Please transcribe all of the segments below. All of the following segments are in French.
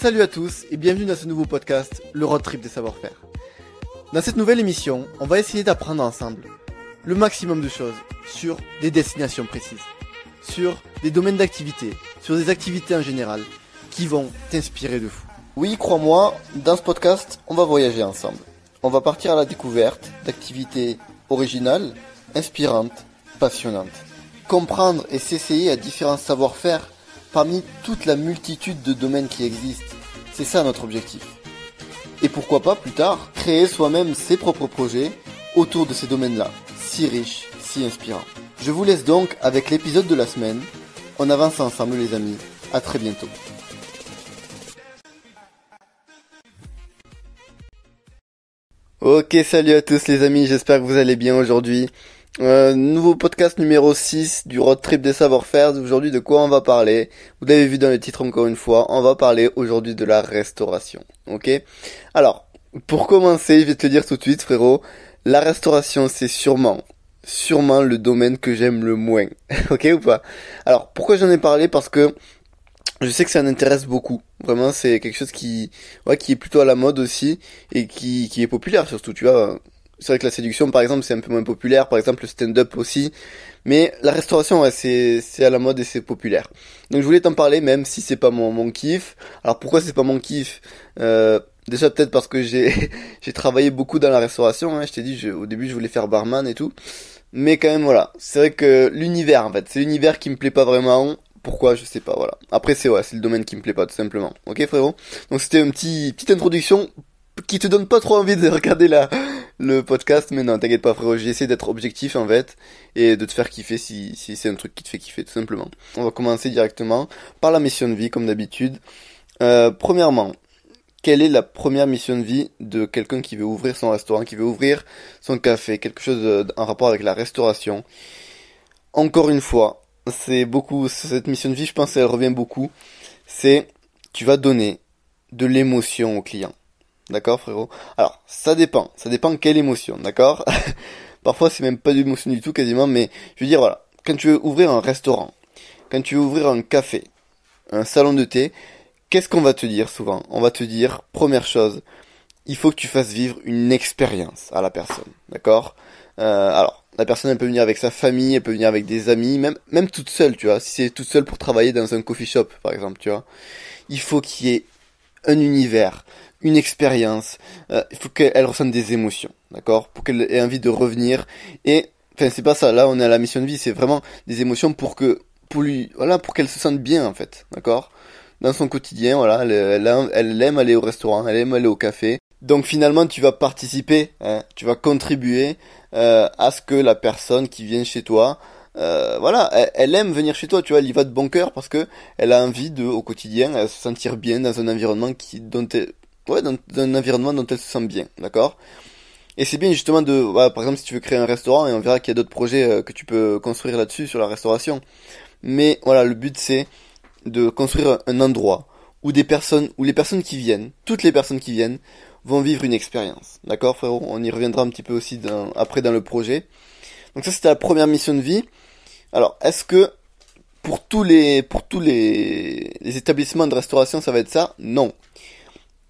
Salut à tous et bienvenue dans ce nouveau podcast, le road trip des savoir-faire. Dans cette nouvelle émission, on va essayer d'apprendre ensemble le maximum de choses sur des destinations précises, sur des domaines d'activité, sur des activités en général qui vont t'inspirer de fou. Oui, crois-moi, dans ce podcast, on va voyager ensemble. On va partir à la découverte d'activités originales, inspirantes, passionnantes. Comprendre et s'essayer à différents savoir-faire parmi toute la multitude de domaines qui existent. C'est ça notre objectif. Et pourquoi pas plus tard créer soi-même ses propres projets autour de ces domaines-là, si riches, si inspirants. Je vous laisse donc avec l'épisode de la semaine. On avance ensemble les amis. À très bientôt. Ok, salut à tous les amis, j'espère que vous allez bien aujourd'hui. Euh, nouveau podcast numéro 6 du road trip des savoir-faire. Aujourd'hui, de quoi on va parler? Vous l'avez vu dans le titre encore une fois, on va parler aujourd'hui de la restauration. Ok? Alors, pour commencer, je vais te le dire tout de suite, frérot. La restauration, c'est sûrement, sûrement le domaine que j'aime le moins. ok ou pas? Alors, pourquoi j'en ai parlé? Parce que je sais que ça en intéresse beaucoup. Vraiment, c'est quelque chose qui, ouais, qui est plutôt à la mode aussi et qui, qui est populaire surtout. Tu vois, c'est vrai que la séduction, par exemple, c'est un peu moins populaire. Par exemple, le stand-up aussi. Mais la restauration, ouais, c'est, à la mode et c'est populaire. Donc je voulais t'en parler, même si c'est pas mon, mon kiff. Alors pourquoi c'est pas mon kiff? Euh, Déjà peut-être parce que j'ai, travaillé beaucoup dans la restauration. Hein. Je t'ai dit, je, au début, je voulais faire barman et tout. Mais quand même, voilà. C'est vrai que l'univers, en fait, c'est l'univers qui me plaît pas vraiment. Pourquoi? Je sais pas, voilà. Après, c'est ouais, le domaine qui me plaît pas, tout simplement. Ok, frérot? Donc c'était une petite, petite introduction qui te donne pas trop envie de regarder la, le podcast, mais non, t'inquiète pas frérot, j'ai essayé d'être objectif en fait, et de te faire kiffer si, si c'est un truc qui te fait kiffer, tout simplement. On va commencer directement par la mission de vie, comme d'habitude. Euh, premièrement, quelle est la première mission de vie de quelqu'un qui veut ouvrir son restaurant, qui veut ouvrir son café, quelque chose en rapport avec la restauration? Encore une fois, c'est beaucoup, cette mission de vie, je pense, elle revient beaucoup. C'est, tu vas donner de l'émotion au client. D'accord, frérot Alors, ça dépend. Ça dépend quelle émotion, d'accord? Parfois, c'est même pas d'émotion du tout, quasiment, mais je veux dire, voilà. Quand tu veux ouvrir un restaurant, quand tu veux ouvrir un café, un salon de thé, qu'est-ce qu'on va te dire souvent? On va te dire, première chose, il faut que tu fasses vivre une expérience à la personne, d'accord? Euh, Alors, la personne, elle peut venir avec sa famille, elle peut venir avec des amis, même, même toute seule, tu vois. Si c'est toute seule pour travailler dans un coffee shop, par exemple, tu vois. Il faut qu'il y ait un univers, une expérience. Euh, il faut qu'elle ressente des émotions, d'accord, pour qu'elle ait envie de revenir. Et enfin, c'est pas ça. Là, on est à la mission de vie. C'est vraiment des émotions pour que, pour lui, voilà, pour qu'elle se sente bien en fait, d'accord, dans son quotidien. Voilà, elle, elle, aime aller au restaurant, elle aime aller au café. Donc finalement, tu vas participer, hein, tu vas contribuer euh, à ce que la personne qui vient chez toi euh, voilà, elle, aime venir chez toi, tu vois, elle y va de bon cœur parce que elle a envie de, au quotidien, se sentir bien dans un environnement qui, dont elle, ouais, dans, un environnement dont elle se sent bien, d'accord? Et c'est bien justement de, voilà, par exemple, si tu veux créer un restaurant, et on verra qu'il y a d'autres projets euh, que tu peux construire là-dessus sur la restauration. Mais voilà, le but c'est de construire un endroit où des personnes, où les personnes qui viennent, toutes les personnes qui viennent, vont vivre une expérience. D'accord, frérot? On y reviendra un petit peu aussi après dans le projet. Donc ça, c'était la première mission de vie. Alors, est-ce que pour tous les pour tous les établissements de restauration, ça va être ça? Non.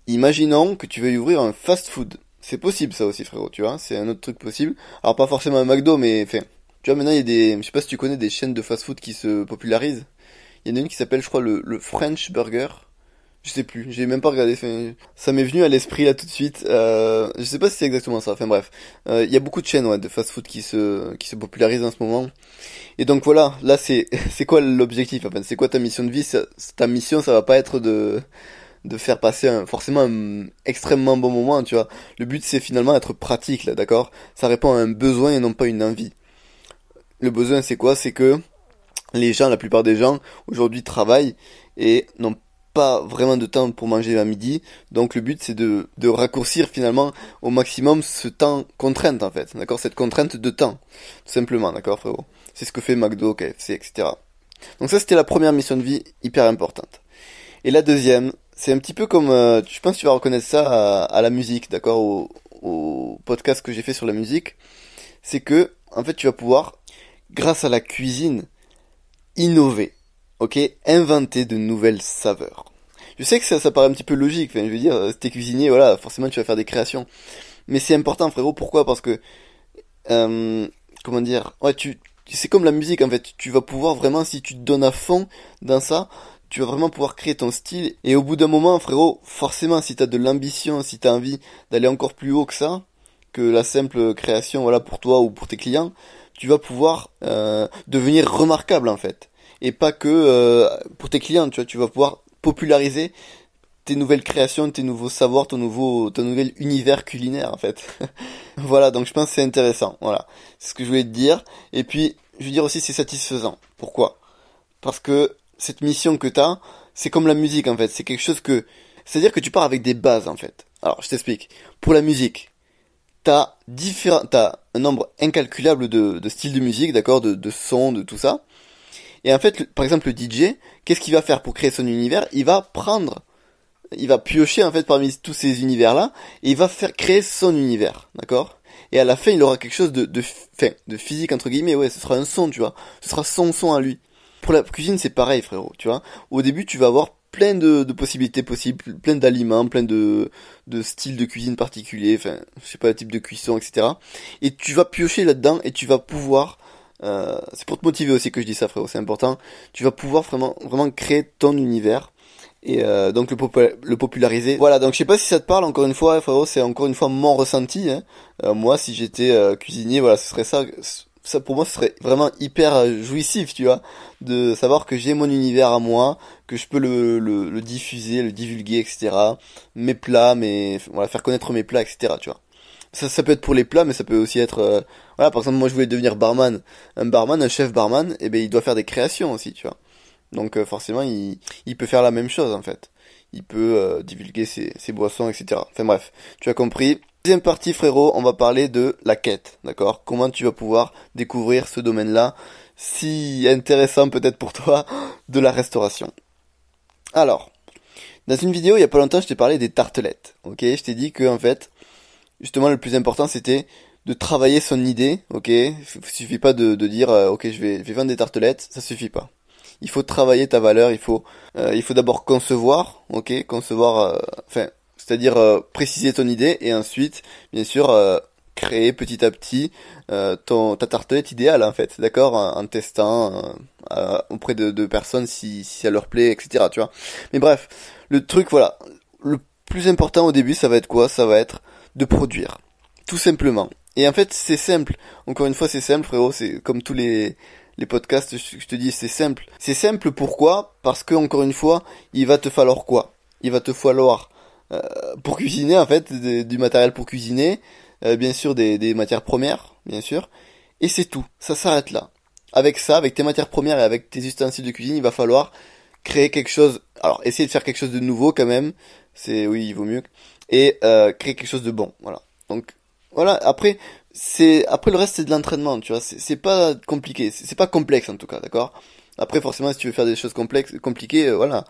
Imaginons que tu veuilles ouvrir un fast-food. C'est possible ça aussi frérot, tu vois, c'est un autre truc possible. Alors pas forcément un McDo, mais enfin, tu vois maintenant il y a des, je sais pas si tu connais des chaînes de fast-food qui se popularisent. Il y en a une qui s'appelle, je crois, le, le French Burger. Je sais plus, j'ai même pas regardé. ça m'est venu à l'esprit là tout de suite. Euh, je sais pas si c'est exactement ça. Enfin bref, euh, il y a beaucoup de chaînes ouais, de fast-food qui se qui se popularisent en ce moment. Et donc voilà, là c'est c'est quoi l'objectif enfin, C'est quoi ta mission de vie? Ta mission, ça va pas être de de faire passer forcément un extrêmement bon moment, tu vois. Le but c'est finalement d'être pratique là, d'accord? Ça répond à un besoin et non pas une envie. Le besoin c'est quoi? C'est que les gens, la plupart des gens aujourd'hui travaillent et n'ont pas vraiment de temps pour manger à midi. Donc le but c'est de, de raccourcir finalement au maximum ce temps contrainte en fait. D'accord? Cette contrainte de temps. Tout simplement, d'accord frérot? C'est ce que fait McDo, KFC, etc. Donc ça c'était la première mission de vie hyper importante. Et la deuxième, c'est un petit peu comme, euh, je pense que tu vas reconnaître ça à, la musique, d'accord, au, au, podcast que j'ai fait sur la musique, c'est que, en fait, tu vas pouvoir, grâce à la cuisine, innover, ok, inventer de nouvelles saveurs. Je sais que ça, ça paraît un petit peu logique, enfin, je veux dire, euh, si t'es cuisinier, voilà, forcément tu vas faire des créations. Mais c'est important, frérot, pourquoi? Parce que, euh, comment dire, ouais, tu, c'est comme la musique, en fait, tu vas pouvoir vraiment, si tu te donnes à fond dans ça, tu vas vraiment pouvoir créer ton style. Et au bout d'un moment, frérot, forcément, si t'as de l'ambition, si t'as envie d'aller encore plus haut que ça, que la simple création, voilà, pour toi ou pour tes clients, tu vas pouvoir euh, devenir remarquable en fait. Et pas que euh, pour tes clients, tu vois, tu vas pouvoir populariser tes nouvelles créations, tes nouveaux savoirs, ton nouveau, ton nouvel univers culinaire en fait. voilà, donc je pense que c'est intéressant. Voilà, c'est ce que je voulais te dire. Et puis, je veux dire aussi c'est satisfaisant. Pourquoi? Parce que cette mission que t'as, c'est comme la musique en fait. C'est quelque chose que, c'est-à-dire que tu pars avec des bases en fait. Alors, je t'explique. Pour la musique, t'as différents, t'as un nombre incalculable de, styles de musique, d'accord, de, sons, de tout ça. Et en fait, par exemple, le DJ, qu'est-ce qu'il va faire pour créer son univers? Il va prendre, il va piocher en fait parmi tous ces univers-là, et il va faire créer son univers, d'accord? Et à la fin, il aura quelque chose de, de, de physique entre guillemets, ouais, ce sera un son, tu vois. Ce sera son son à lui. Pour la cuisine, c'est pareil, frérot, tu vois. Au début, tu vas avoir plein de, possibilités possibles, plein d'aliments, plein de, styles de cuisine particuliers, enfin, je sais pas, type de cuisson, etc. Et tu vas piocher là-dedans et tu vas pouvoir, euh, c'est pour te motiver aussi que je dis ça, frérot, c'est important. Tu vas pouvoir vraiment, vraiment créer ton univers et euh, donc le, populariser. Voilà, donc je sais pas si ça te parle. Encore une fois, frérot, c'est encore une fois mon ressenti. Hein. Euh, moi, si j'étais cuisinier, voilà, ce serait ça ça pour moi ce serait vraiment hyper euh, jouissif, tu vois, de savoir que j'ai mon univers à moi, que je peux le, le, le, diffuser, le divulguer, etc. Mes plats, mes voilà, faire connaître mes plats, etc. Tu vois. Ça, ça peut être pour les plats, mais ça peut aussi être, euh, voilà, par exemple, moi je voulais devenir barman, un barman, un chef barman, et eh ben il doit faire des créations aussi, tu vois. Donc euh, forcément, il, il peut faire la même chose en fait. Il peut divulguer ses, ses boissons, etc. Enfin bref, tu as compris. Deuxième partie frérot, on va parler de la quête, d'accord? Comment tu vas pouvoir découvrir ce domaine-là, si intéressant peut-être pour toi, de la restauration? Alors, dans une vidéo il y a pas longtemps je t'ai parlé des tartelettes, ok? Je t'ai dit que en fait, justement le plus important c'était de travailler son idée, ok? Il suffit pas de, dire euh, ok je vais, vendre des tartelettes, ça suffit pas. Il faut travailler ta valeur, il faut, euh, il faut d'abord concevoir, ok? Concevoir, euh, enfin c'est-à-dire euh, préciser ton idée et ensuite, bien sûr, euh, créer petit à petit euh, ton ta tartelette idéale en fait, d'accord, en, testant auprès de, personnes si, ça leur plaît, etc. Tu vois. Mais bref, le truc, voilà, le plus important au début, ça va être quoi? Ça va être de produire, tout simplement. Et en fait, c'est simple. Encore une fois, c'est simple, frérot. C'est comme tous les les podcasts, je, te dis, c'est simple. C'est simple pourquoi? Parce que encore une fois, il va te falloir quoi? Il va te falloir pour cuisiner en fait, du matériel pour cuisiner, euh, bien sûr des, des matières premières, bien sûr, et c'est tout. Ça s'arrête là. Avec ça, avec tes matières premières et avec tes ustensiles de cuisine, il va falloir créer quelque chose. Alors, essayer de faire quelque chose de nouveau quand même. C'est oui, il vaut mieux. Et euh, créer quelque chose de bon. Voilà. Donc voilà. Après, c'est après le reste c'est de l'entraînement. Tu vois, c'est pas compliqué. C'est pas complexe en tout cas, d'accord? Après, forcément, si tu veux faire des choses complexes, compliquées, voilà.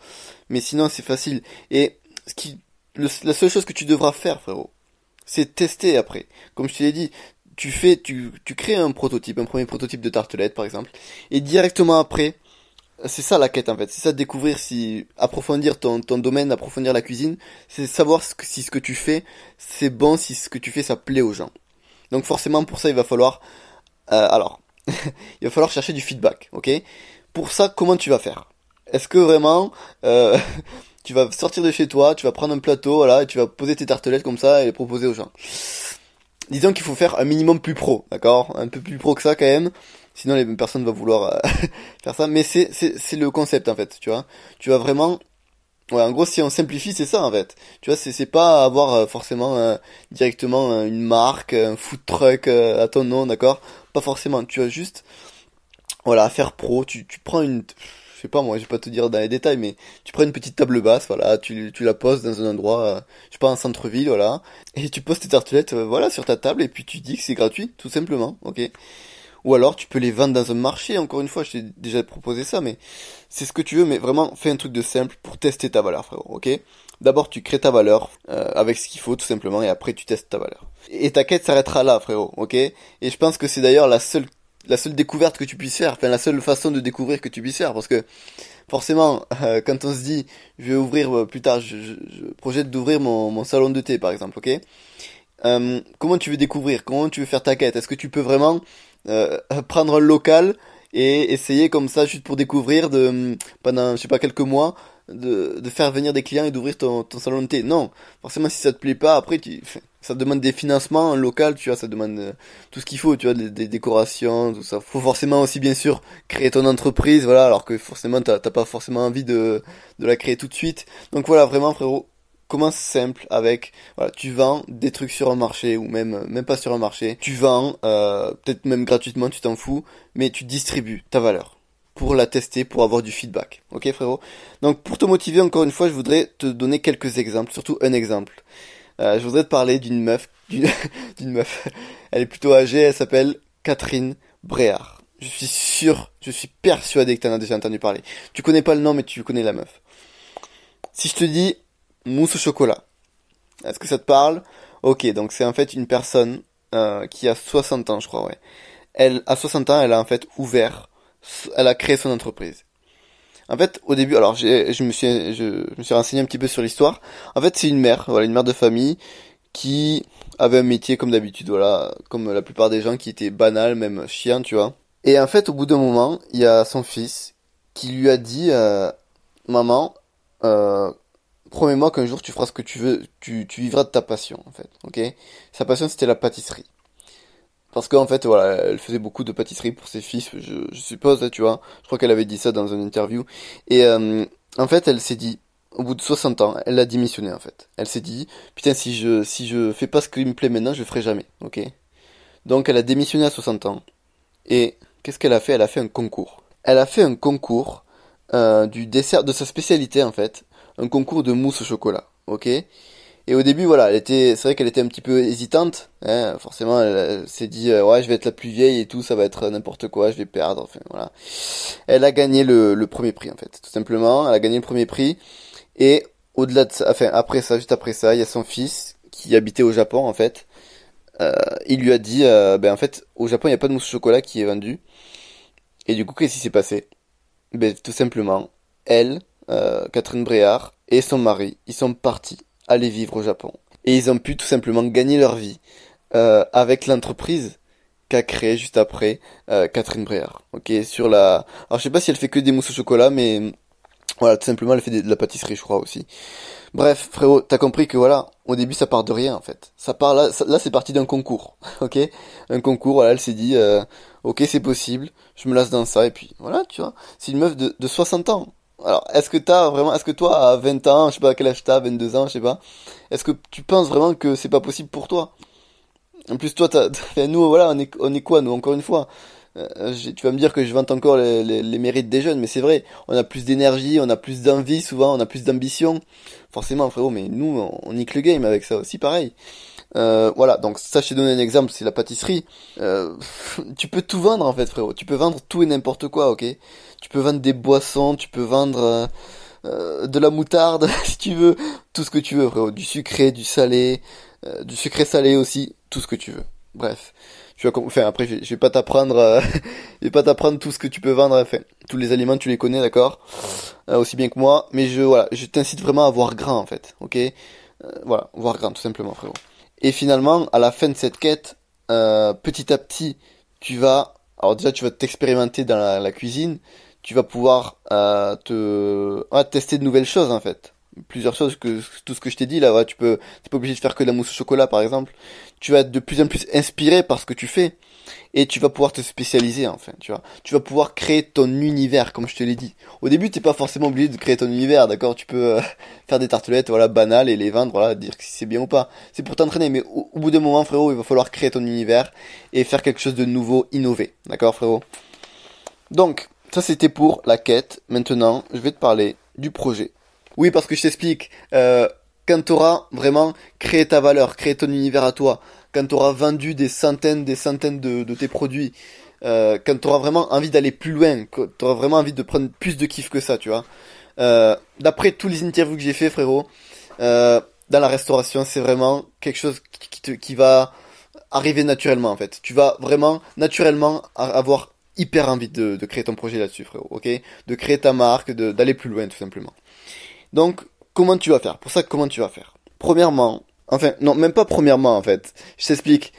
Mais sinon, c'est facile. Et ce qui la seule chose que tu devras faire, frérot, c'est tester après. Comme je te l'ai dit, tu fais, tu, tu crées un prototype, un premier prototype de tartelette par exemple, et directement après, c'est ça la quête en fait, c'est ça découvrir si approfondir ton, ton domaine, approfondir la cuisine, c'est savoir si ce que tu fais c'est bon, si ce que tu fais ça plaît aux gens. Donc forcément pour ça il va falloir, euh, alors, il va falloir chercher du feedback, ok? Pour ça comment tu vas faire? Est-ce que vraiment euh, tu vas sortir de chez toi, tu vas prendre un plateau, voilà, et tu vas poser tes tartelettes comme ça et les proposer aux gens. Disons qu'il faut faire un minimum plus pro, d'accord? Un peu plus pro que ça quand même. Sinon les personnes vont vouloir euh, faire ça. Mais c'est, c'est, c'est le concept en fait, tu vois. Tu vas vraiment... Ouais, en gros, si on simplifie, c'est ça en fait. Tu vois, c'est, c'est pas avoir euh, forcément euh, directement une marque, un food truck à ton nom, d'accord? Pas forcément. Tu vas juste, voilà, faire pro. Tu, tu prends une je sais pas moi, je vais pas te dire dans les détails, mais tu prends une petite table basse, voilà, tu, tu la poses dans un endroit, euh, je sais pas, un centre-ville, voilà, et tu poses tes tartelettes, euh, voilà, sur ta table, et puis tu dis que c'est gratuit, tout simplement, ok. Ou alors tu peux les vendre dans un marché, encore une fois, je t'ai déjà proposé ça, mais c'est ce que tu veux, mais vraiment, fais un truc de simple pour tester ta valeur, frérot, ok D'abord, tu crées ta valeur euh, avec ce qu'il faut, tout simplement, et après, tu testes ta valeur. Et ta quête s'arrêtera là, frérot, ok Et je pense que c'est d'ailleurs la seule la seule découverte que tu puisses faire, enfin la seule façon de découvrir que tu puisses faire, parce que forcément, euh, quand on se dit, je vais ouvrir euh, plus tard, je, je, projette d'ouvrir mon, mon, salon de thé, par exemple, ok? Euh, Comment tu veux découvrir? Comment tu veux faire ta quête? Est-ce que tu peux vraiment prendre un local et essayer comme ça, juste pour découvrir, de pendant, je sais pas, quelques mois, de, de faire venir des clients et d'ouvrir ton, ton salon de thé? Non, forcément, si ça te plaît pas, après, tu, ça demande des financements local, tu vois, ça demande euh, tout ce qu'il faut, tu vois, des, décorations, tout ça. Faut forcément aussi, bien sûr, créer ton entreprise, voilà, alors que forcément, t'as pas forcément envie de, de la créer tout de suite. Donc voilà, vraiment, frérot, commence simple avec, voilà, tu vends des trucs sur un marché ou même, même pas sur un marché. Tu vends, euh, peut-être même gratuitement, tu t'en fous, mais tu distribues ta valeur pour la tester, pour avoir du feedback. Ok, frérot? Donc, pour te motiver, encore une fois, je voudrais te donner quelques exemples, surtout un exemple. Euh, je voudrais te parler d'une meuf, d'une meuf. Elle est plutôt âgée, elle s'appelle Catherine Bréard. Je suis sûr, je suis persuadé que tu en as déjà entendu parler. Tu connais pas le nom, mais tu connais la meuf. Si je te dis mousse au chocolat, est-ce que ça te parle? Ok, donc c'est en fait une personne euh, qui a 60 ans, je crois, ouais. Elle, à 60 ans, elle a en fait ouvert, elle a créé son entreprise. En fait, au début, alors je me suis, je, me suis renseigné un petit peu sur l'histoire. En fait, c'est une mère, voilà, une mère de famille qui avait un métier comme d'habitude, voilà, comme la plupart des gens qui étaient banal, même chiant, tu vois. Et en fait, au bout d'un moment, il y a son fils qui lui a dit, euh, maman, euh, promets-moi qu'un jour tu feras ce que tu veux, tu, tu vivras de ta passion, en fait, ok? Sa passion, c'était la pâtisserie. Parce qu'en fait, voilà, elle faisait beaucoup de pâtisserie pour ses fils, je, je suppose, tu vois. Je crois qu'elle avait dit ça dans une interview. Et euh, en fait, elle s'est dit, au bout de 60 ans, elle a démissionné en fait. Elle s'est dit, putain, si je si je fais pas ce qui me plaît maintenant, je le ferai jamais, ok? Donc elle a démissionné à 60 ans. Et qu'est-ce qu'elle a fait? Elle a fait un concours. Elle a fait un concours euh, du dessert, de sa spécialité en fait, un concours de mousse au chocolat, ok? Et au début, voilà, elle était, c'est vrai qu'elle était un petit peu hésitante. Hein, forcément, elle, s'est dit, euh, ouais, je vais être la plus vieille et tout, ça va être n'importe quoi, je vais perdre. Enfin, voilà. Elle a gagné le, le, premier prix, en fait, tout simplement. Elle a gagné le premier prix. Et au-delà de ça, enfin, après ça, juste après ça, il y a son fils qui habitait au Japon, en fait. Euh, il lui a dit, euh, ben en fait, au Japon, il n'y a pas de mousse au chocolat qui est vendue. Et du coup, qu'est-ce qui s'est passé? Ben tout simplement, elle, euh, Catherine Bréard et son mari, ils sont partis aller vivre au Japon. Et ils ont pu tout simplement gagner leur vie euh, avec l'entreprise qu'a créé juste après euh, Catherine Bréard. Ok, sur la. Alors je sais pas si elle fait que des mousses au chocolat, mais voilà, tout simplement elle fait de la pâtisserie, je crois aussi. Bref, frérot, t'as compris que voilà, au début ça part de rien en fait. Ça part là, là c'est parti d'un concours, ok? Un concours, voilà, elle s'est dit, euh, ok c'est possible, je me lasse dans ça et puis voilà, tu vois. C'est une meuf de, de 60 ans, alors, est-ce que t'as vraiment, est-ce que toi, à 20 ans, je sais pas à quel âge t'as, 22 ans, je sais pas, est-ce que tu penses vraiment que c'est pas possible pour toi? En plus, toi, t'as, nous, voilà, on est, on est quoi, nous, encore une fois? Euh, Tu vas me dire que je vante encore les, mérites des jeunes, mais c'est vrai, on a plus d'énergie, on a plus d'envie, souvent, on a plus d'ambition. Forcément, frérot, mais nous, on, on nique le game avec ça aussi, pareil. Euh, voilà, donc ça, je t'ai donné un exemple, c'est la pâtisserie. Euh, tu peux tout vendre en fait, frérot. Tu peux vendre tout et n'importe quoi, ok? Tu peux vendre des boissons, tu peux vendre euh, euh de la moutarde, si tu veux, tout ce que tu veux, frérot. Du sucré, du salé, euh, du sucré salé aussi, tout ce que tu veux. Bref, tu vas, enfin après, je, vais pas t'apprendre, je vais pas t'apprendre tout ce que tu peux vendre. Enfin, tous les aliments, tu les connais, d'accord? Aussi bien que moi, mais je, voilà, je t'incite vraiment à voir grand en fait, ok? Voilà, voir grand, tout simplement, frérot. Et finalement, à la fin de cette quête, euh, petit à petit, tu vas, alors déjà tu vas t'expérimenter dans la, cuisine, tu vas pouvoir euh, te ah, tester de nouvelles choses en fait. Plusieurs choses que tout ce que je t'ai dit là, tu peux, t'es pas obligé de faire que de la mousse au chocolat par exemple. Tu vas être de plus en plus inspiré par ce que tu fais et tu vas pouvoir te spécialiser enfin, tu vois. Tu vas pouvoir créer ton univers comme je te l'ai dit. Au début, t'es pas forcément obligé de créer ton univers, d'accord? Tu peux euh, faire des tartelettes voilà banales et les vendre, voilà, dire si c'est bien ou pas. C'est pour t'entraîner mais au, bout d'un moment, frérot, il va falloir créer ton univers et faire quelque chose de nouveau, innover. D'accord, frérot? Donc, ça c'était pour la quête. Maintenant, je vais te parler du projet. Oui, parce que je t'explique euh, quand tu auras vraiment créé ta valeur, créé ton univers à toi, quand tu auras vendu des centaines, des centaines de, tes produits, euh, quand tu auras vraiment envie d'aller plus loin, quand tu auras vraiment envie de prendre plus de kiff que ça, tu vois. Euh, D'après tous les interviews que j'ai fait, frérot, euh, dans la restauration, c'est vraiment quelque chose qui va arriver naturellement, en fait. Tu vas vraiment, naturellement, avoir hyper envie de, de créer ton projet là-dessus, frérot, ok? De créer ta marque, d'aller plus loin, tout simplement. Donc, comment tu vas faire Pour ça, comment tu vas faire Premièrement, enfin, non, même pas premièrement, en fait. Je t'explique.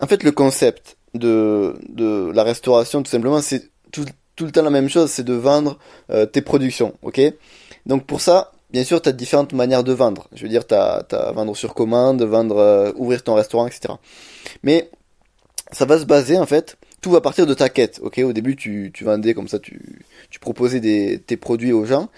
En fait, le concept de, de la restauration, tout simplement, c'est tout, tout, le temps la même chose, c'est de vendre euh, tes productions, ok? Donc, pour ça, bien sûr, tu as différentes manières de vendre. Je veux dire, tu as, vendre sur commande, vendre, euh, ouvrir ton restaurant, etc. Mais ça va se baser, en fait, tout va partir de ta quête. Ok, au début tu, tu vendais comme ça, tu, tu proposais des, tes produits aux gens,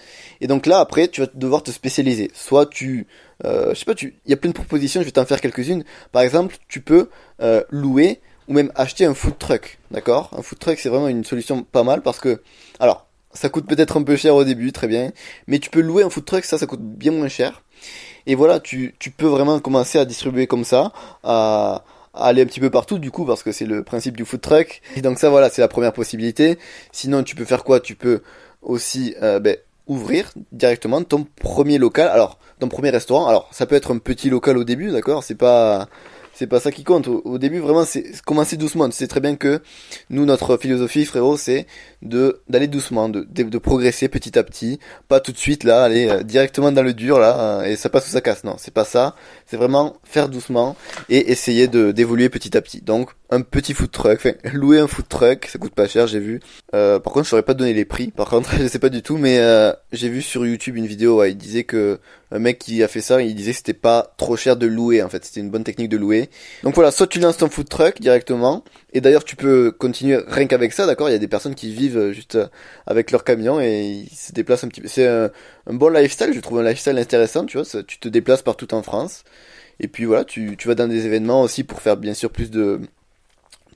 et donc là après tu vas devoir te spécialiser. Soit tu, euh, je sais pas, tu, il y a plein de propositions, je vais t'en faire quelques-unes. Par exemple, tu peux euh, louer ou même acheter un food truck, d'accord? Un food truck c'est vraiment une solution pas mal parce que, alors ça coûte peut-être un peu cher au début, très bien, mais tu peux louer un food truck, ça ça coûte bien moins cher. Et voilà, tu, tu peux vraiment commencer à distribuer comme ça, aller un petit peu partout du coup parce que c'est le principe du food truck. Et donc ça voilà, c'est la première possibilité. Sinon tu peux faire quoi? Tu peux aussi euh, ben, ouvrir directement ton premier local. Alors ton premier restaurant. Alors ça peut être un petit local au début, d'accord? C'est pas c'est pas ça qui compte. Au, début, vraiment, c'est commencer doucement. Tu sais très bien que nous, notre philosophie, frérot, c'est de d'aller doucement, de, de, progresser petit à petit, pas tout de suite là, aller euh, directement dans le dur là, hein, et ça passe ou ça casse. Non, c'est pas ça. C'est vraiment faire doucement et essayer de d'évoluer petit à petit. Donc, un petit food truck, enfin, louer un food truck, ça coûte pas cher, j'ai vu. Euh, par contre, je saurais pas donner les prix. Par contre, je sais pas du tout, mais euh, j'ai vu sur YouTube une vidéo, ouais, il disait que un mec qui a fait ça, il disait que c'était pas trop cher de louer en fait, c'était une bonne technique de louer. Donc voilà, soit tu lances ton food truck directement, et d'ailleurs tu peux continuer rien qu'avec ça, d'accord? Il y a des personnes qui vivent juste avec leur camion et ils se déplacent un petit peu. C'est un, bon lifestyle, je trouve un lifestyle intéressant, tu vois, tu te déplaces partout en France. Et puis voilà, tu, tu vas dans des événements aussi pour faire bien sûr plus de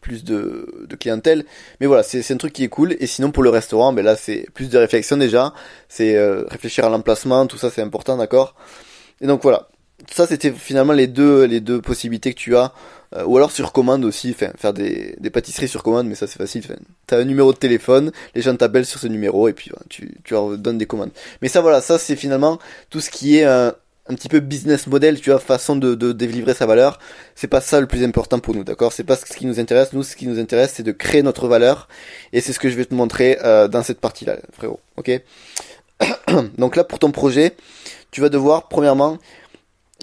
plus de, clientèle. Mais voilà, c'est un truc qui est cool. Et sinon pour le restaurant, ben là c'est plus de réflexion déjà. C'est euh, réfléchir à l'emplacement, tout ça c'est important, d'accord? Et donc voilà. Ça c'était finalement les deux les deux possibilités que tu as. Euh, ou alors sur commande aussi, faire des, pâtisseries sur commande, mais ça c'est facile. T'as un numéro de téléphone, les gens t'appellent sur ce numéro et puis tu, tu leur donnes des commandes. Mais ça voilà, ça c'est finalement tout ce qui est un, un petit peu business model, tu vois, façon de, de délivrer sa valeur. C'est pas ça le plus important pour nous, d'accord? C'est pas ce qui nous intéresse. Nous, ce qui nous intéresse, c'est de créer notre valeur. Et c'est ce que je vais te montrer euh, dans cette partie-là, frérot. Ok? Donc là, pour ton projet, tu vas devoir, premièrement,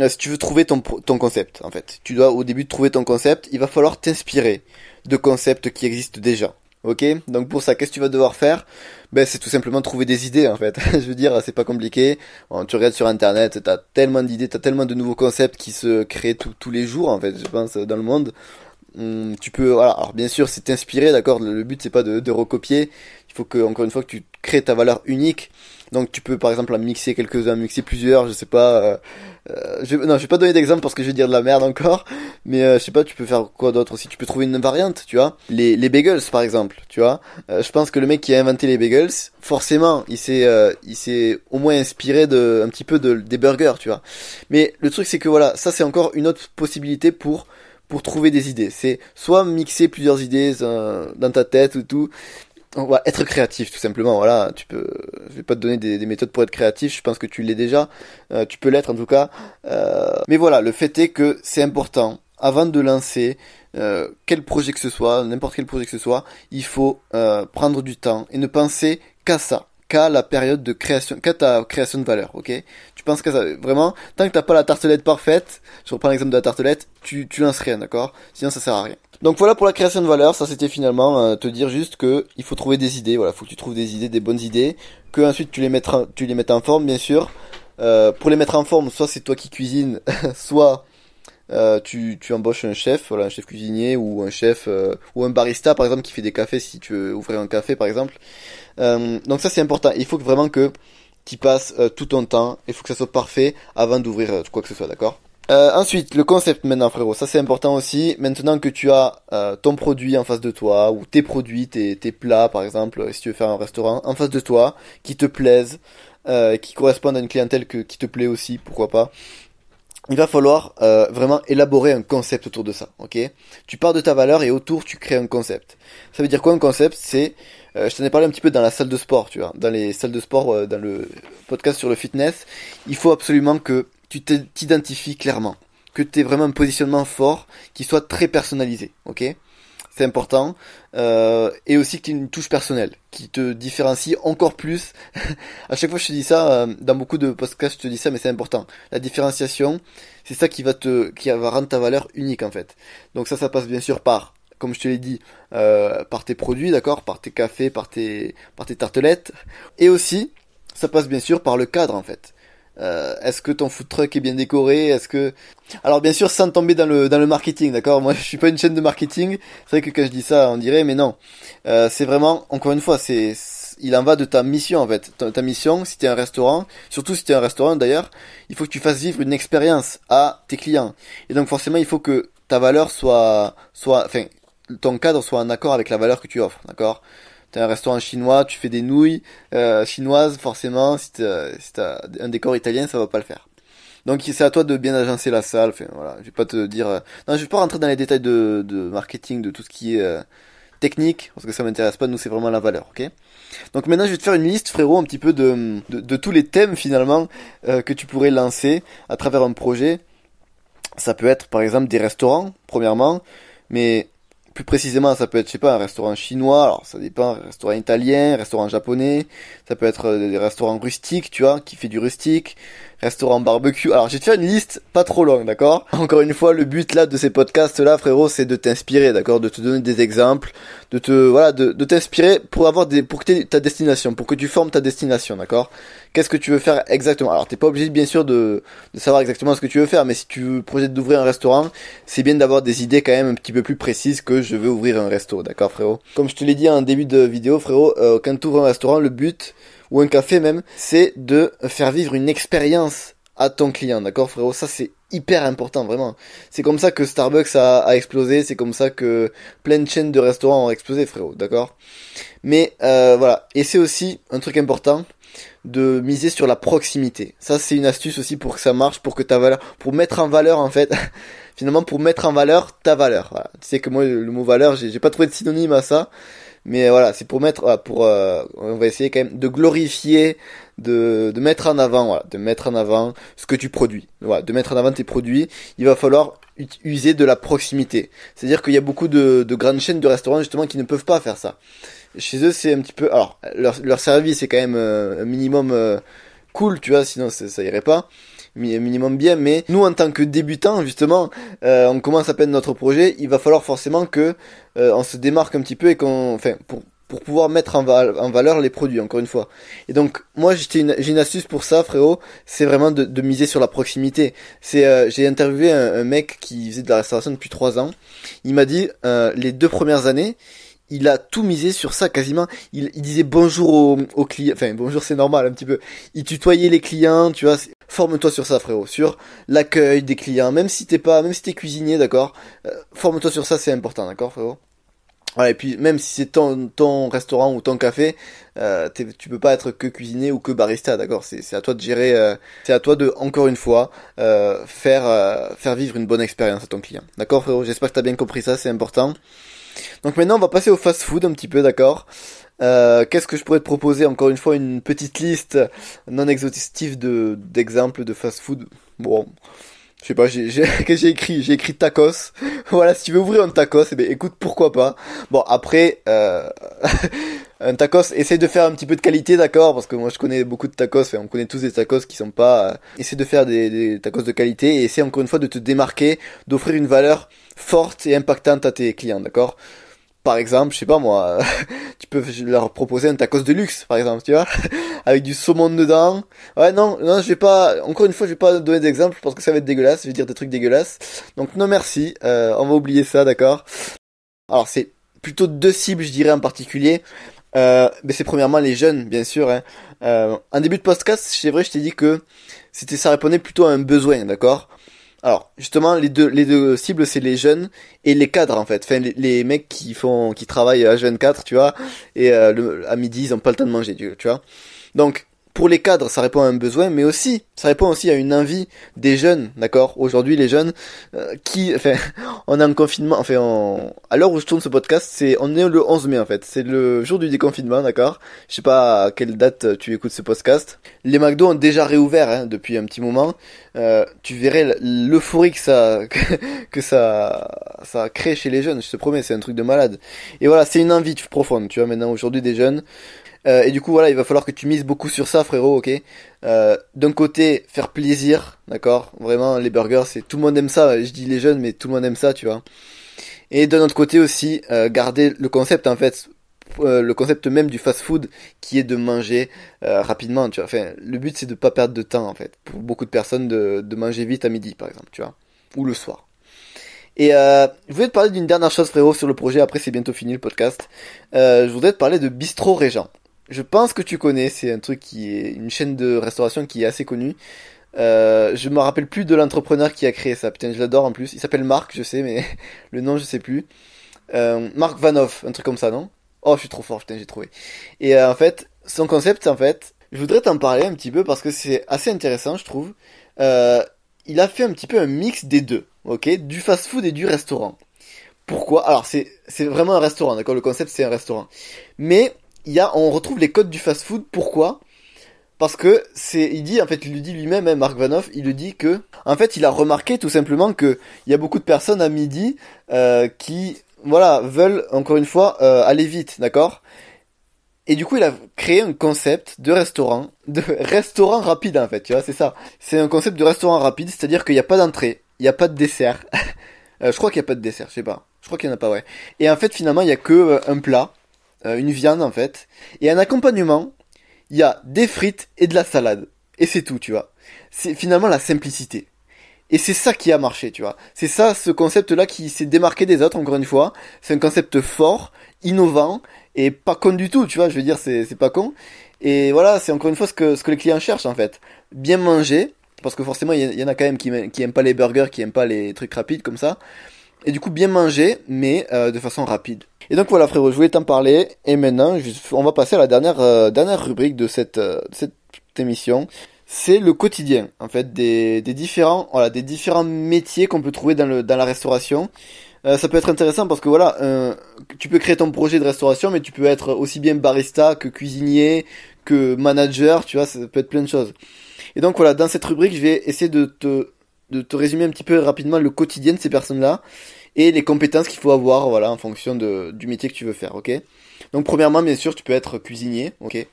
euh, si tu veux trouver ton, ton concept, en fait, tu dois au début trouver ton concept, il va falloir t'inspirer de concepts qui existent déjà. Ok Donc pour ça, qu'est-ce que tu vas devoir faire? Ben c'est tout simplement trouver des idées en fait. je veux dire, c'est pas compliqué. tu regardes sur internet, t'as tellement d'idées, t'as tellement de nouveaux concepts qui se créent tous les jours en fait, je pense, dans le monde. Hum, tu peux. Alors bien sûr, c'est t'inspirer, d'accord? Le but c'est pas de, de recopier. Il faut que, encore une fois, que tu crées ta valeur unique. Donc tu peux par exemple en mixer quelques-uns, mixer plusieurs, je sais pas. Euh, euh, je, non, je vais pas donner d'exemple parce que je vais dire de la merde encore. Mais euh, je sais pas, tu peux faire quoi d'autre aussi Tu peux trouver une variante, tu vois. Les, les bagels par exemple, tu vois. Euh, je pense que le mec qui a inventé les bagels, forcément, il s'est euh, il s'est au moins inspiré de un petit peu de, des burgers, tu vois. Mais le truc c'est que voilà, ça c'est encore une autre possibilité pour pour trouver des idées. C'est soit mixer plusieurs idées dans ta tête ou tout, on être créatif tout simplement. Voilà, tu peux. Je vais pas te donner des, méthodes pour être créatif. Je pense que tu l'es déjà. Euh, tu peux l'être en tout cas. Euh, mais voilà, le fait est que c'est important avant de lancer euh, quel projet que ce soit, n'importe quel projet que ce soit, il faut prendre du temps et ne penser qu'à ça qu'à la période de création, qu'à ta création de valeur, ok? Tu penses que ça, vraiment, tant que t'as pas la tartelette parfaite, je reprends l'exemple de la tartelette, tu, tu lances rien, d'accord? Sinon ça sert à rien. Donc voilà pour la création de valeur, ça c'était finalement euh, te dire juste que il faut trouver des idées, voilà, faut que tu trouves des idées, des bonnes idées, que ensuite tu les mettras, tu les mettes en forme bien sûr. Euh, pour les mettre en forme, soit c'est toi qui cuisines, soit euh, tu, tu embauches un chef, voilà, un chef cuisinier ou un chef ou un barista par exemple qui fait des cafés si tu veux ouvrir un café par exemple. donc ça c'est important. Il faut vraiment que tu passes tout ton temps, il faut que ça soit parfait avant d'ouvrir quoi que ce soit, d'accord? Euh, ensuite, le concept maintenant, frérot, ça c'est important aussi. Maintenant que tu as euh, ton produit en face de toi, ou tes produits, tes, tes plats par exemple, si tu veux faire un restaurant, en face de toi, qui te plaisent, euh, qui correspondent à une clientèle que, qui te plaît aussi, pourquoi pas. Il va falloir euh, vraiment élaborer un concept autour de ça, ok? Tu pars de ta valeur et autour tu crées un concept. Ça veut dire quoi un concept? C'est, je t'en ai parlé un petit peu dans la salle de sport, tu vois, dans les salles de sport, dans le podcast sur le fitness. Il faut absolument que tu t'identifies clairement, que tu aies vraiment un positionnement fort qui soit très personnalisé, ok? C'est important, euh, et aussi que tu aies une touche personnelle qui te différencie encore plus. à chaque fois je te dis ça, euh, dans beaucoup de podcasts je te dis ça, mais c'est important. La différenciation, c'est ça qui va te, qui va rendre ta valeur unique en fait. Donc ça, ça passe bien sûr par, comme je te l'ai dit, euh, par tes produits, d'accord, par tes cafés, par tes, par tes tartelettes, et aussi ça passe bien sûr par le cadre en fait. Euh, est-ce que ton food truck est bien décoré? Est-ce que alors bien sûr sans tomber dans le dans le marketing, d'accord? Moi je suis pas une chaîne de marketing. C'est vrai que quand je dis ça, on dirait, mais non. Euh, c'est vraiment encore une fois, c'est il en va de ta mission en fait. Ta, mission, si tu es un restaurant, surtout si tu es un restaurant d'ailleurs, il faut que tu fasses vivre une expérience à tes clients. Et donc forcément, il faut que ta valeur soit soit enfin ton cadre soit en accord avec la valeur que tu offres, d'accord? T'as un restaurant chinois, tu fais des nouilles euh, chinoises, forcément, si t'as si un décor italien, ça va pas le faire. Donc c'est à toi de bien agencer la salle. Enfin, voilà, je vais pas te dire. Euh, non, je vais pas rentrer dans les détails de, de marketing, de tout ce qui est euh, technique, parce que ça m'intéresse pas. Nous, c'est vraiment la valeur, ok? Donc maintenant, je vais te faire une liste, frérot, un petit peu de de, de tous les thèmes finalement que tu pourrais lancer à travers un projet. Ça peut être, par exemple, des restaurants, premièrement, mais plus précisément, ça peut être, je sais pas, un restaurant chinois, alors ça dépend, restaurant italien, restaurant japonais, ça peut être euh, des restaurants rustiques, tu vois, qui fait du rustique, restaurant barbecue. Alors, te faire une liste pas trop longue, d'accord? Encore une fois, le but là de ces podcasts là, frérot, c'est de t'inspirer, d'accord? De te donner des exemples, de te voilà, de, de t'inspirer pour avoir des pour que ta destination, pour que tu formes ta destination, d'accord? Qu'est-ce que tu veux faire exactement? Alors, t'es pas obligé bien sûr de, de savoir exactement ce que tu veux faire, mais si tu projettes d'ouvrir un restaurant, c'est bien d'avoir des idées quand même un petit peu plus précises que je veux ouvrir un resto, d'accord, frérot? Comme je te l'ai dit en début de vidéo, frérot, euh, quand tu ouvres un restaurant, le but ou un café même, c'est de faire vivre une expérience à ton client, d'accord frérot? Ça c'est hyper important, vraiment. C'est comme ça que Starbucks a, explosé, c'est comme ça que plein de chaînes de restaurants ont explosé, frérot, d'accord? Mais euh, voilà, et c'est aussi un truc important de miser sur la proximité. Ça c'est une astuce aussi pour que ça marche, pour que ta valeur, pour mettre en valeur en fait, finalement pour mettre en valeur ta valeur. Voilà. Tu sais que moi le mot valeur, j'ai pas trouvé de synonyme à ça, mais voilà, c'est pour mettre, pour, euh, on va essayer quand même de glorifier, de, de mettre en avant, voilà, de mettre en avant ce que tu produis. Voilà, de mettre en avant tes produits. Il va falloir user de la proximité. C'est-à-dire qu'il y a beaucoup de, de grandes chaînes de restaurants justement qui ne peuvent pas faire ça. Chez eux, c'est un petit peu, alors leur, leur service est quand même euh, un minimum euh, cool, tu vois, sinon ça, ça irait pas minimum bien, mais nous en tant que débutants justement, euh, on commence à peine notre projet, il va falloir forcément que euh, on se démarque un petit peu et qu'on, enfin, pour pour pouvoir mettre en, en, valeur les produits, encore une fois. Et donc, moi, j'ai une, une, astuce pour ça, frérot, c'est vraiment de, de, miser sur la proximité. C'est, euh, j'ai interviewé un, un, mec qui faisait de la restauration depuis trois ans. Il m'a dit, euh, les deux premières années, il a tout misé sur ça quasiment. Il, disait bonjour aux, clients, enfin bonjour c'est normal un petit peu. Il tutoyait les clients, tu vois. Forme-toi sur ça frérot, sur l'accueil des clients, même si t'es pas, même si t'es cuisinier, d'accord. Euh, forme-toi sur ça, c'est important, d'accord frérot. Et puis même si c'est ton, ton restaurant ou ton café, euh, tu peux pas être que cuisinier ou que barista, d'accord C'est à toi de gérer, euh, c'est à toi de encore une fois euh, faire faire vivre une bonne expérience à ton client, d'accord frérot? J'espère que t'as bien compris ça, c'est important. Donc maintenant, on va passer au fast-food un petit peu, d'accord? Euh, Qu'est-ce que je pourrais te proposer? Encore une fois, une petite liste non exhaustive de d'exemples de fast-food. Bon, je sais pas, j'ai j'ai écrit? J'ai écrit tacos. voilà, si tu veux ouvrir un tacos, eh bien, écoute, pourquoi pas? Bon, après, euh, un tacos, essaye de faire un petit peu de qualité, d'accord? Parce que moi, je connais beaucoup de tacos, enfin, on connaît tous des tacos qui sont pas... Euh, essaye de faire des, des tacos de qualité et essaye encore une fois de te démarquer, d'offrir une valeur forte et impactante à tes clients, d'accord? Par exemple, je sais pas moi, tu peux leur proposer un tacos de luxe, par exemple, tu vois, avec du saumon dedans. Ouais, non, non, je vais pas, encore une fois, je vais pas donner d'exemple parce que ça va être dégueulasse, je vais dire des trucs dégueulasses. Donc non merci, euh, on va oublier ça, d'accord. Alors c'est plutôt deux cibles, je dirais en particulier. Euh, mais c'est premièrement les jeunes, bien sûr. Hein. Euh, en début de podcast, c'est vrai, je t'ai dit que c'était ça répondait plutôt à un besoin, d'accord alors, justement, les deux, les deux cibles, c'est les jeunes et les cadres, en fait. Enfin, les, mecs qui font, qui travaillent à H24, tu vois, et euh, le, à midi, ils ont pas le temps de manger, tu vois. Donc, pour les cadres, ça répond à un besoin, mais aussi, ça répond aussi à une envie des jeunes, d'accord? Aujourd'hui, les jeunes euh, qui, enfin, on est en confinement, enfin, on, à l'heure où je tourne ce podcast, c'est, on est le 11 mai en fait, c'est le jour du déconfinement, d'accord? Je sais pas à quelle date tu écoutes ce podcast. Les McDo ont déjà réouvert hein, depuis un petit moment. Euh, tu verrais l'euphorie que ça, que ça, ça crée chez les jeunes. Je te promets, c'est un truc de malade. Et voilà, c'est une envie profonde, tu vois. Maintenant, aujourd'hui, des jeunes euh, et du coup, voilà, il va falloir que tu mises beaucoup sur ça, frérot, ok euh, D'un côté, faire plaisir, d'accord Vraiment, les burgers, c'est tout le monde aime ça. Je dis les jeunes, mais tout le monde aime ça, tu vois. Et d'un autre côté aussi, euh, garder le concept, en fait, le concept même du fast-food, qui est de manger rapidement, tu vois. Enfin, le but, c'est de pas perdre de temps, en fait. Pour beaucoup de personnes, de, manger vite à midi, par exemple, tu vois. Ou le soir. Et je voulais te parler d'une dernière chose, frérot, sur le projet. Après, c'est bientôt fini le podcast. Je voudrais te parler de Bistro Régent je pense que tu connais, c'est un truc qui est une chaîne de restauration qui est assez connue. Euh, je me rappelle plus de l'entrepreneur qui a créé ça. Putain, je l'adore en plus. Il s'appelle Marc, je sais, mais le nom je sais plus. Euh, Marc Vanoff, un truc comme ça, non? Oh, je suis trop fort, putain, j'ai trouvé. Et euh, en fait, son concept, en fait, je voudrais t'en parler un petit peu parce que c'est assez intéressant, je trouve. Euh, il a fait un petit peu un mix des deux, ok, du fast-food et du restaurant. Pourquoi? Alors c'est c'est vraiment un restaurant, d'accord? Le concept c'est un restaurant, mais y a, on retrouve les codes du fast-food. Pourquoi? Parce que c'est, il dit, en fait, il le dit lui-même, hein, Marc Vanoff, il le dit que, en fait, il a remarqué tout simplement que il y a beaucoup de personnes à midi euh, qui, voilà, veulent encore une fois euh, aller vite, d'accord? Et du coup, il a créé un concept de restaurant, de restaurant rapide en fait, tu vois, c'est ça. C'est un concept de restaurant rapide, c'est-à-dire qu'il n'y a pas d'entrée, il n'y a pas de dessert. euh, je crois qu'il n'y a pas de dessert, je sais pas. Je crois qu'il n'y en a pas, ouais. Et en fait, finalement, il n'y a que un plat euh, une viande en fait. Et un accompagnement, il y a des frites et de la salade. Et c'est tout, tu vois. C'est finalement la simplicité. Et c'est ça qui a marché, tu vois. C'est ça, ce concept-là qui s'est démarqué des autres, encore une fois. C'est un concept fort, innovant, et pas con du tout, tu vois. Je veux dire, c'est, c'est pas con. Et voilà, c'est encore une fois ce que, ce que les clients cherchent, en fait. Bien manger, parce que forcément, il y, en a quand même qui, qui aiment pas les burgers, qui aiment pas les trucs rapides comme ça. Et du coup, bien manger, mais euh, de façon rapide. Et donc voilà frérot, je voulais t'en parler. Et maintenant, on va passer à la dernière, euh, dernière rubrique de cette, euh, cette émission. C'est le quotidien, en fait, des, des différents, voilà, des différents métiers qu'on peut trouver dans, le, dans la restauration. Euh, ça peut être intéressant parce que voilà, tu peux créer ton projet de restauration, mais tu peux être aussi bien barista que cuisinier, que manager, tu vois, ça peut être plein de choses. Et donc voilà, dans cette rubrique, je vais essayer de te, de te résumer un petit peu rapidement le quotidien de ces personnes-là et les compétences qu'il faut avoir, voilà, en fonction du métier que tu veux faire, ok? Donc premièrement, bien sûr, tu peux être cuisinier, ok?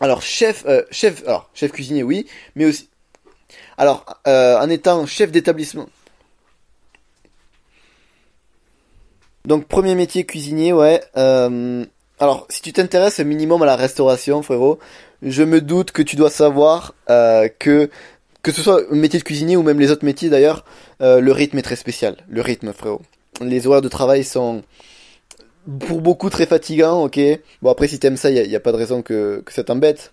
Alors chef, euh, chef, alors chef cuisinier, oui, mais aussi, alors euh, en étant chef d'établissement. Donc premier métier cuisinier, ouais. Euh, alors si tu t'intéresses un minimum à la restauration, frérot, je me doute que tu dois savoir que que ce soit le métier de cuisinier ou même les autres métiers d'ailleurs, euh, le rythme est très spécial. Le rythme, frérot. Les horaires de travail sont pour beaucoup très fatigants, ok. Bon après si t'aimes ça, il n'y a, pas de raison que, que ça t'embête.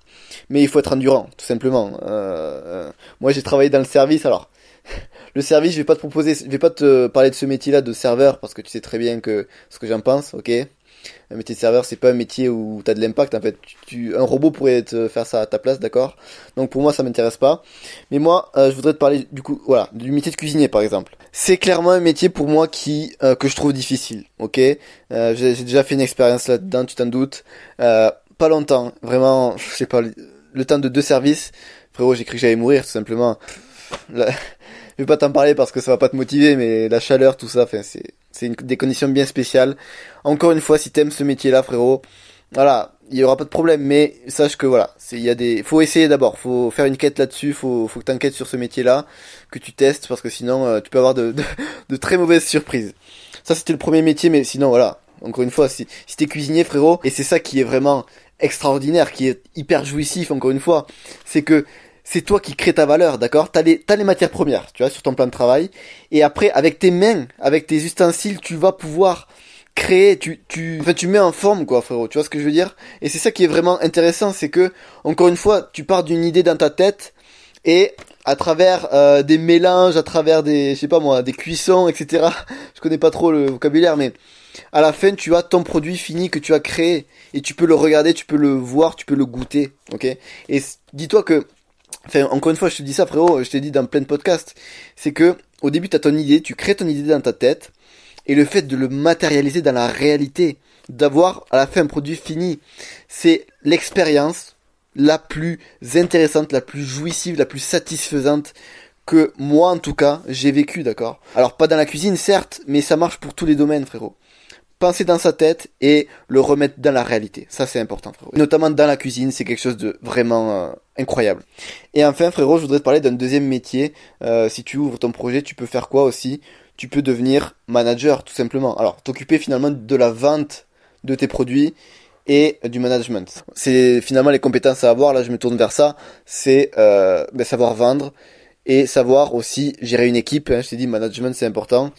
Mais il faut être endurant, tout simplement. Euh, euh, moi j'ai travaillé dans le service, alors le service, je vais pas te proposer, je vais pas te parler de ce métier-là de serveur parce que tu sais très bien que ce que j'en pense, ok un métier de serveur, c'est pas un métier où tu as de l'impact. En fait, tu, un robot pourrait te faire ça à ta place, d'accord? Donc pour moi, ça m'intéresse pas. Mais moi, euh, je voudrais te parler du coup, voilà, du métier de cuisinier par exemple. C'est clairement un métier pour moi qui euh, que je trouve difficile, ok? Euh, J'ai déjà fait une expérience là-dedans, tu t'en doutes. pas longtemps, vraiment, je sais pas, le temps de deux services. Frérot, j'ai cru que j'allais mourir tout simplement. je vais pas t'en parler parce que ça va pas te motiver, mais la chaleur, tout ça, enfin, c'est c'est des conditions bien spéciales. Encore une fois, si t'aimes ce métier-là, frérot, voilà, il y aura pas de problème. Mais sache que voilà, il y a des, faut essayer d'abord, faut faire une quête là-dessus, faut faut que t'enquêtes sur ce métier-là, que tu testes parce que sinon euh, tu peux avoir de, de, très mauvaises surprises. Ça c'était le premier métier, mais sinon voilà, encore une fois, si si t'es cuisinier, frérot, et c'est ça qui est vraiment extraordinaire, qui est hyper jouissif, encore une fois, c'est que c'est toi qui crée ta valeur, d'accord? T'as les, les matières premières, tu vois, sur ton plan de travail. Et après, avec tes mains, avec tes ustensiles, tu vas pouvoir créer, tu, tu, enfin, tu mets en forme, quoi, frérot. Tu vois ce que je veux dire? Et c'est ça qui est vraiment intéressant, c'est que, encore une fois, tu pars d'une idée dans ta tête et à travers euh, des mélanges, à travers des, je sais pas moi, des cuissons, etc. Je connais pas trop le vocabulaire, mais à la fin, tu as ton produit fini que tu as créé et tu peux le regarder, tu peux le voir, tu peux le goûter, ok? Et dis-toi que, enfin, encore une fois, je te dis ça, frérot, je t'ai dit dans plein de podcasts, c'est que au début, tu as ton idée, tu crées ton idée dans ta tête, et le fait de le matérialiser dans la réalité, d'avoir à la fin un produit fini, c'est l'expérience la plus intéressante, la plus jouissive, la plus satisfaisante que moi en tout cas j'ai vécu, d'accord? Alors pas dans la cuisine certes, mais ça marche pour tous les domaines frérot. Penser dans sa tête et le remettre dans la réalité. Ça c'est important frérot. Notamment dans la cuisine, c'est quelque chose de vraiment euh, incroyable. Et enfin frérot, je voudrais te parler d'un deuxième métier. Euh, si tu ouvres ton projet, tu peux faire quoi aussi? Tu peux devenir manager tout simplement. Alors t'occuper finalement de la vente de tes produits et du management. C'est finalement les compétences à avoir, là je me tourne vers ça, c'est euh, ben, savoir vendre et savoir aussi gérer une équipe. Hein, je t'ai dit, management c'est important.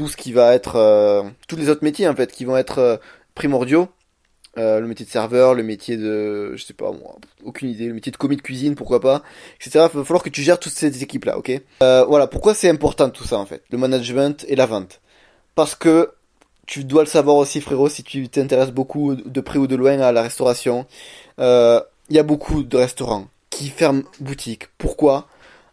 Tout ce qui va être, euh, tous les autres métiers en fait, qui vont être euh, primordiaux. Euh, le métier de serveur, le métier de, je sais pas, moi, aucune idée, le métier de commis de cuisine, pourquoi pas, etc. Il va falloir que tu gères toutes ces équipes-là, ok? Euh, Voilà, pourquoi c'est important tout ça en fait, le management et la vente Parce que tu dois le savoir aussi, frérot, si tu t'intéresses beaucoup de près ou de loin à la restauration. Il y a beaucoup de restaurants qui ferment boutique. Pourquoi?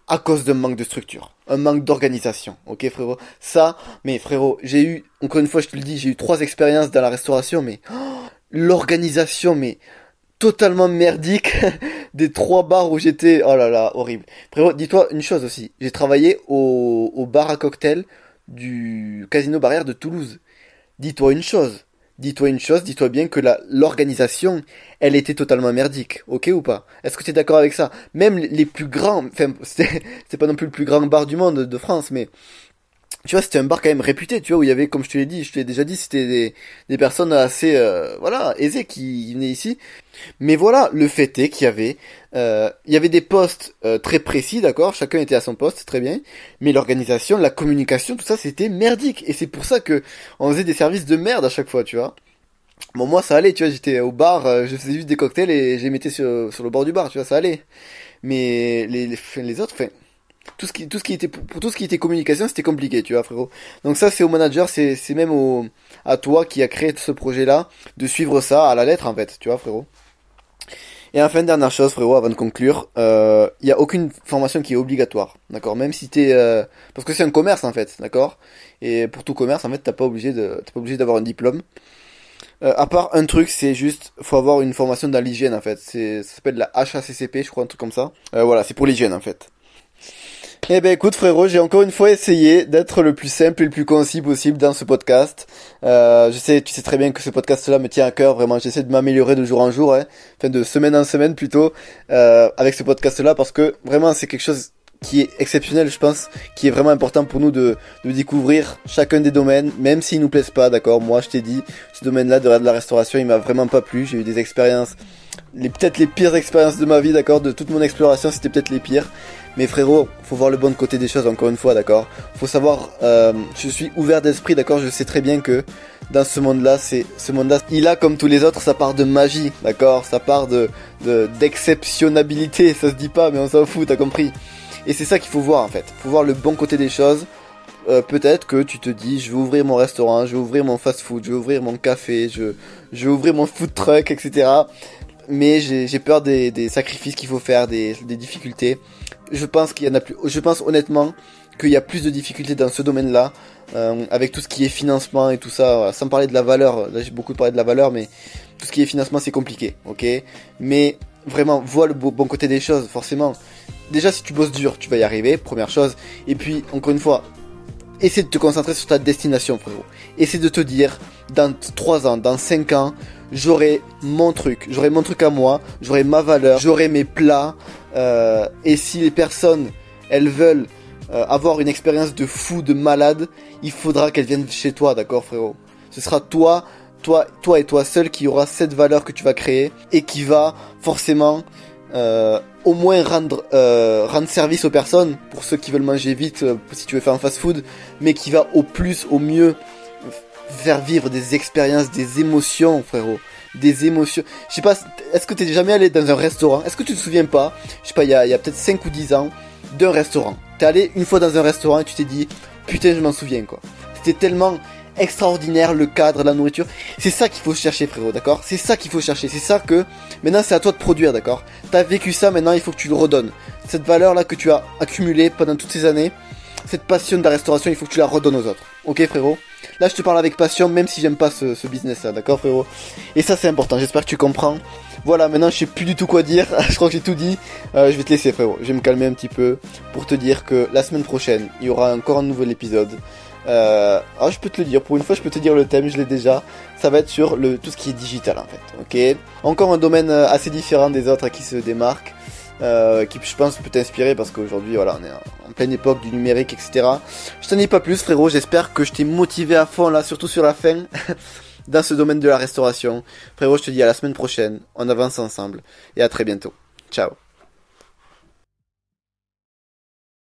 À cause d'un manque de structure, un manque d'organisation. Ok frérot? Ça, mais frérot, j'ai eu, encore une fois je te le dis, j'ai eu trois expériences dans la restauration, mais oh, l'organisation, mais totalement merdique des trois bars où j'étais. Oh là là, horrible. Frérot, dis-toi une chose aussi. J'ai travaillé au, au bar à cocktail du Casino Barrière de Toulouse. Dis-toi une chose dis-toi une chose, dis-toi bien que l'organisation, elle était totalement merdique, ok ou pas? Est-ce que tu es d'accord avec ça? Même les plus grands, enfin, c'est pas non plus le plus grand bar du monde de France, mais tu vois, c'était un bar quand même réputé, tu vois, où il y avait, comme je te l'ai dit, je te l'ai déjà dit, c'était des, des personnes assez, euh, voilà, aisées qui venaient ici. Mais voilà, le fait est qu'il y avait, euh, il y avait des postes euh, très précis, d'accord, chacun était à son poste, très bien. Mais l'organisation, la communication, tout ça, c'était merdique. Et c'est pour ça que on faisait des services de merde à chaque fois, tu vois. Bon, moi, ça allait, tu vois, j'étais au bar, je faisais juste des cocktails et je les mettais sur, sur le bord du bar, tu vois, ça allait. Mais les, les, les autres, enfin, tout ce qui tout ce qui était pour, tout ce qui était communication c'était compliqué tu vois frérot donc ça c'est au manager c'est c'est même au à toi qui a créé ce projet là de suivre ça à la lettre en fait tu vois frérot et enfin dernière chose frérot avant de conclure il euh, y a aucune formation qui est obligatoire d'accord? Même si t'es euh, parce que c'est un commerce en fait d'accord? Et pour tout commerce en fait t'as pas obligé t'es pas obligé d'avoir un diplôme euh, à part un truc, c'est juste, faut avoir une formation dans l'hygiène en fait. C'est, ça s'appelle la HACCP, je crois, un truc comme ça. Euh, voilà, c'est pour l'hygiène en fait. Eh ben écoute frérot, j'ai encore une fois essayé d'être le plus simple et le plus concis possible dans ce podcast. Euh, je sais, tu sais très bien que ce podcast-là me tient à cœur, vraiment. J'essaie de m'améliorer de jour en jour, hein, enfin de semaine en semaine plutôt, euh, avec ce podcast-là, parce que vraiment c'est quelque chose qui est exceptionnel, je pense, qui est vraiment important pour nous de, de découvrir chacun des domaines, même s'ils nous plaisent pas, d'accord? Moi, je t'ai dit, ce domaine-là de la restauration, il m'a vraiment pas plu. J'ai eu des expériences, les peut-être les pires expériences de ma vie, d'accord? De toute mon exploration, c'était peut-être les pires. Mais frérot, faut voir le bon côté des choses encore une fois, d'accord? Faut savoir, euh, je suis ouvert d'esprit, d'accord? Je sais très bien que dans ce monde-là, c'est ce monde-là, il a comme tous les autres sa part de magie, d'accord? Sa part de d'exceptionnabilité, ça se dit pas, mais on s'en fout, t'as compris? Et c'est ça qu'il faut voir en fait. Faut voir le bon côté des choses. Euh, peut-être que tu te dis, je vais ouvrir mon restaurant, je vais ouvrir mon fast-food, je vais ouvrir mon café, je, je vais ouvrir mon food truck, etc. Mais j'ai peur des, des sacrifices qu'il faut faire, des, des difficultés je pense qu'il y en a plus. Je pense honnêtement qu'il y a plus de difficultés dans ce domaine-là, euh, avec tout ce qui est financement et tout ça. Sans parler de la valeur, là j'ai beaucoup parlé de la valeur, mais tout ce qui est financement c'est compliqué, ok? Mais vraiment, vois le bon côté des choses, forcément. Déjà, si tu bosses dur, tu vas y arriver, première chose. Et puis, encore une fois, essaie de te concentrer sur ta destination, frérot. Essaie de te dire, dans 3 ans, dans 5 ans, j'aurai mon truc, j'aurai mon truc à moi, j'aurai ma valeur, j'aurai mes plats, euh, et si les personnes, elles veulent euh, avoir une expérience de fou, de malade, il faudra qu'elles viennent chez toi, d'accord frérot? Ce sera toi, toi, toi et toi seul qui aura cette valeur que tu vas créer et qui va forcément euh, au moins rendre rendre service aux personnes pour ceux qui veulent manger vite si tu veux faire un fast food mais qui va au plus au mieux faire vivre des expériences des émotions frérot des émotions. Je sais pas, est-ce que t'es jamais allé dans un restaurant? Est-ce que tu te souviens pas? Je sais pas, il y a, peut-être 5 ou 10 ans, d'un restaurant. T'es allé une fois dans un restaurant et tu t'es dit, putain, je m'en souviens quoi. C'était tellement extraordinaire, le cadre, la nourriture. C'est ça qu'il faut chercher, frérot, d'accord? C'est ça qu'il faut chercher. C'est ça que maintenant c'est à toi de produire, d'accord? T'as vécu ça, maintenant il faut que tu le redonnes. Cette valeur là que tu as accumulée pendant toutes ces années, cette passion de la restauration, il faut que tu la redonnes aux autres. Ok, frérot? Là, je te parle avec passion, même si j'aime pas ce, business là, d'accord, frérot? Et ça, c'est important. J'espère que tu comprends. Voilà, maintenant, je sais plus du tout quoi dire. je crois que j'ai tout dit. Euh, je vais te laisser, frérot. Je vais me calmer un petit peu pour te dire que la semaine prochaine, il y aura encore un nouvel épisode. Euh, ah, je peux te le dire, pour une fois je peux te dire le thème, je l'ai déjà. Ça va être sur le, tout ce qui est digital en fait, ok? Encore un domaine euh, assez différent des autres qui se démarque, euh, qui je pense peut t'inspirer parce qu'aujourd'hui voilà, on est en pleine époque du numérique, etc. Je t'en ai pas plus frérot, j'espère que je t'ai motivé à fond là, surtout sur la fin, dans ce domaine de la restauration. Frérot, je te dis à la semaine prochaine, on avance ensemble, et à très bientôt. Ciao